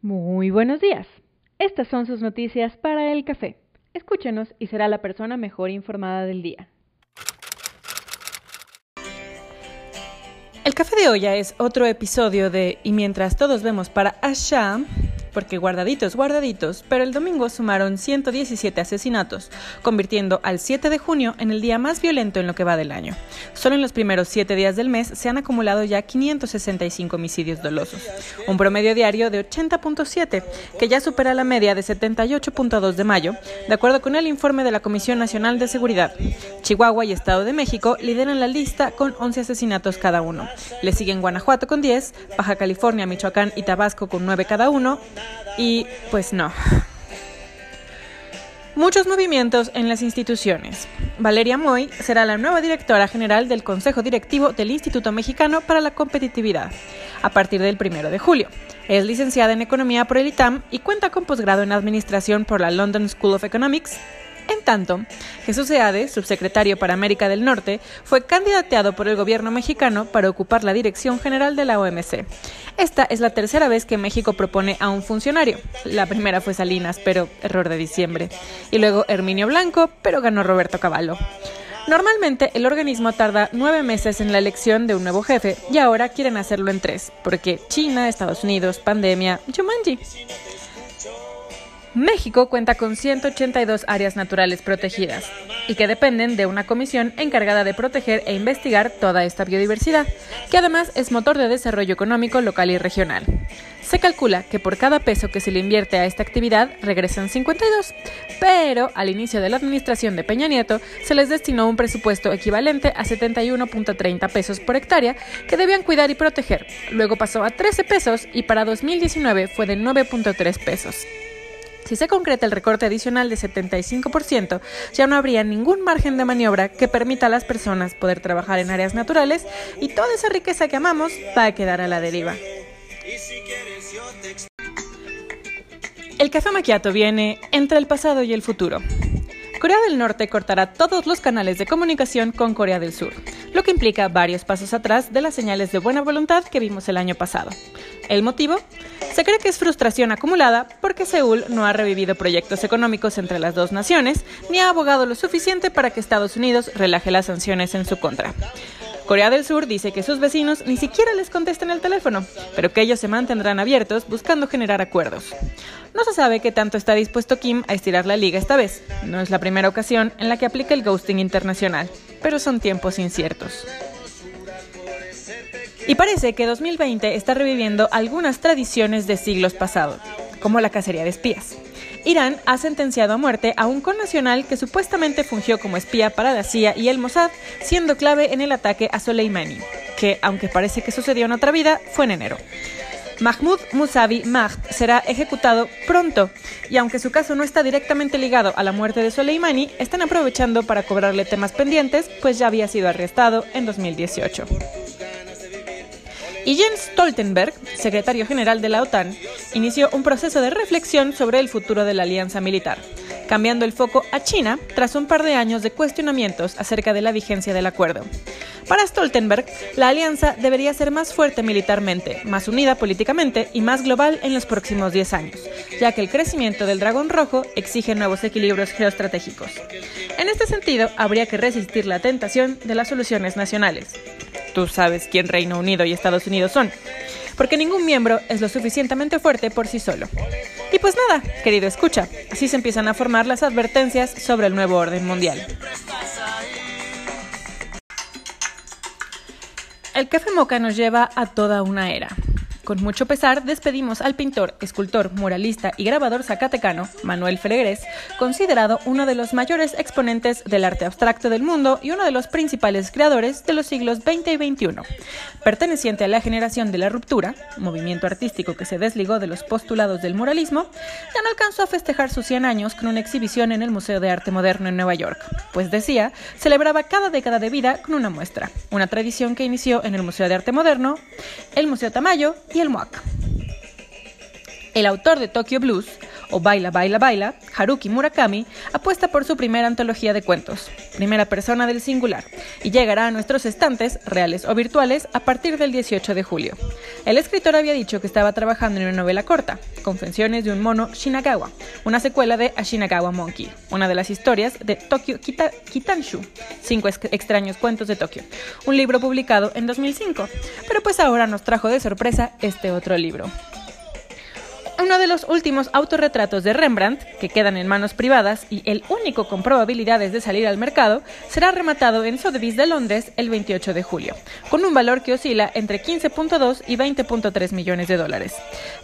Muy buenos días. Estas son sus noticias para el café. Escúchenos y será la persona mejor informada del día. El café de olla es otro episodio de Y mientras todos vemos para allá, porque guardaditos, guardaditos, pero el domingo sumaron 117 asesinatos, convirtiendo al 7 de junio en el día más violento en lo que va del año. Solo en los primeros 7 días del mes se han acumulado ya 565 homicidios dolosos, un promedio diario de 80.7, que ya supera la media de 78.2 de mayo, de acuerdo con el informe de la Comisión Nacional de Seguridad. Chihuahua y Estado de México lideran la lista con 11 asesinatos cada uno. Le siguen Guanajuato con 10, Baja California, Michoacán y Tabasco con 9 cada uno, y pues no. Muchos movimientos en las instituciones. Valeria Moy será la nueva directora general del Consejo Directivo del Instituto Mexicano para la Competitividad a partir del 1 de julio. Es licenciada en Economía por el ITAM y cuenta con posgrado en Administración por la London School of Economics en tanto, Jesús Seade, subsecretario para América del Norte, fue candidateado por el gobierno mexicano para ocupar la dirección general de la OMC. Esta es la tercera vez que México propone a un funcionario. La primera fue Salinas, pero error de diciembre. Y luego Herminio Blanco, pero ganó Roberto Cavallo. Normalmente el organismo tarda nueve meses en la elección de un nuevo jefe y ahora quieren hacerlo en tres, porque China, Estados Unidos, pandemia, Jumanji. México cuenta con 182 áreas naturales protegidas y que dependen de una comisión encargada de proteger e investigar toda esta biodiversidad, que además es motor de desarrollo económico local y regional. Se calcula que por cada peso que se le invierte a esta actividad regresan 52, pero al inicio de la administración de Peña Nieto se les destinó un presupuesto equivalente a 71.30 pesos por hectárea que debían cuidar y proteger. Luego pasó a 13 pesos y para 2019 fue de 9.3 pesos. Si se concreta el recorte adicional de 75%, ya no habría ningún margen de maniobra que permita a las personas poder trabajar en áreas naturales y toda esa riqueza que amamos va a quedar a la deriva. El café maquiato viene entre el pasado y el futuro. Corea del Norte cortará todos los canales de comunicación con Corea del Sur, lo que implica varios pasos atrás de las señales de buena voluntad que vimos el año pasado. ¿El motivo? Se cree que es frustración acumulada porque Seúl no ha revivido proyectos económicos entre las dos naciones ni ha abogado lo suficiente para que Estados Unidos relaje las sanciones en su contra. Corea del Sur dice que sus vecinos ni siquiera les contestan el teléfono, pero que ellos se mantendrán abiertos buscando generar acuerdos. No se sabe qué tanto está dispuesto Kim a estirar la liga esta vez. No es la primera ocasión en la que aplica el ghosting internacional, pero son tiempos inciertos. Y parece que 2020 está reviviendo algunas tradiciones de siglos pasados, como la cacería de espías. Irán ha sentenciado a muerte a un connacional que supuestamente fungió como espía para la CIA y el Mossad, siendo clave en el ataque a Soleimani, que, aunque parece que sucedió en otra vida, fue en enero. Mahmoud Musavi Mahd será ejecutado pronto y aunque su caso no está directamente ligado a la muerte de Soleimani, están aprovechando para cobrarle temas pendientes, pues ya había sido arrestado en 2018. Y Jens Stoltenberg, secretario general de la OTAN, inició un proceso de reflexión sobre el futuro de la alianza militar, cambiando el foco a China tras un par de años de cuestionamientos acerca de la vigencia del acuerdo. Para Stoltenberg, la alianza debería ser más fuerte militarmente, más unida políticamente y más global en los próximos 10 años, ya que el crecimiento del dragón rojo exige nuevos equilibrios geoestratégicos. En este sentido, habría que resistir la tentación de las soluciones nacionales tú sabes quién Reino Unido y Estados Unidos son, porque ningún miembro es lo suficientemente fuerte por sí solo. Y pues nada, querido escucha, así se empiezan a formar las advertencias sobre el nuevo orden mundial. El café moca nos lleva a toda una era. Con mucho pesar despedimos al pintor, escultor, muralista y grabador zacatecano Manuel Fregues, considerado uno de los mayores exponentes del arte abstracto del mundo y uno de los principales creadores de los siglos XX y XXI. Perteneciente a la generación de la ruptura, movimiento artístico que se desligó de los postulados del muralismo, ya no alcanzó a festejar sus 100 años con una exhibición en el Museo de Arte Moderno en Nueva York, pues decía, celebraba cada década de vida con una muestra, una tradición que inició en el Museo de Arte Moderno, el Museo Tamayo y el autor de Tokyo Blues o Baila, Baila, Baila, Haruki Murakami apuesta por su primera antología de cuentos, primera persona del singular, y llegará a nuestros estantes, reales o virtuales, a partir del 18 de julio. El escritor había dicho que estaba trabajando en una novela corta, Confesiones de un mono Shinagawa, una secuela de Ashinagawa Monkey, una de las historias de Tokyo Kitanshu, Cinco extraños cuentos de Tokio, un libro publicado en 2005, pero pues ahora nos trajo de sorpresa este otro libro. Uno de los últimos autorretratos de Rembrandt, que quedan en manos privadas y el único con probabilidades de salir al mercado, será rematado en Sotheby's de Londres el 28 de julio, con un valor que oscila entre 15.2 y 20.3 millones de dólares.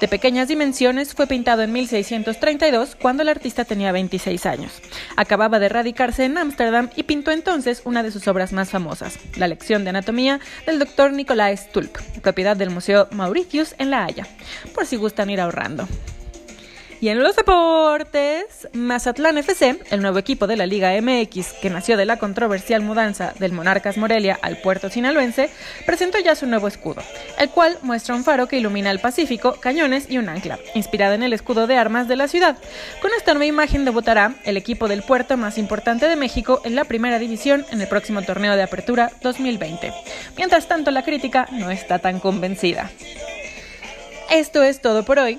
De pequeñas dimensiones, fue pintado en 1632 cuando el artista tenía 26 años. Acababa de radicarse en Ámsterdam y pintó entonces una de sus obras más famosas, la lección de anatomía del doctor Nicolás Stulp, propiedad del Museo Mauritius en La Haya, por si gustan ir ahorrando. Y en los deportes, Mazatlán FC, el nuevo equipo de la Liga MX que nació de la controversial mudanza del Monarcas Morelia al puerto sinaloense, presentó ya su nuevo escudo, el cual muestra un faro que ilumina el Pacífico, cañones y un ancla, inspirada en el escudo de armas de la ciudad. Con esta nueva imagen debutará el equipo del puerto más importante de México en la primera división en el próximo torneo de apertura 2020. Mientras tanto, la crítica no está tan convencida. Esto es todo por hoy.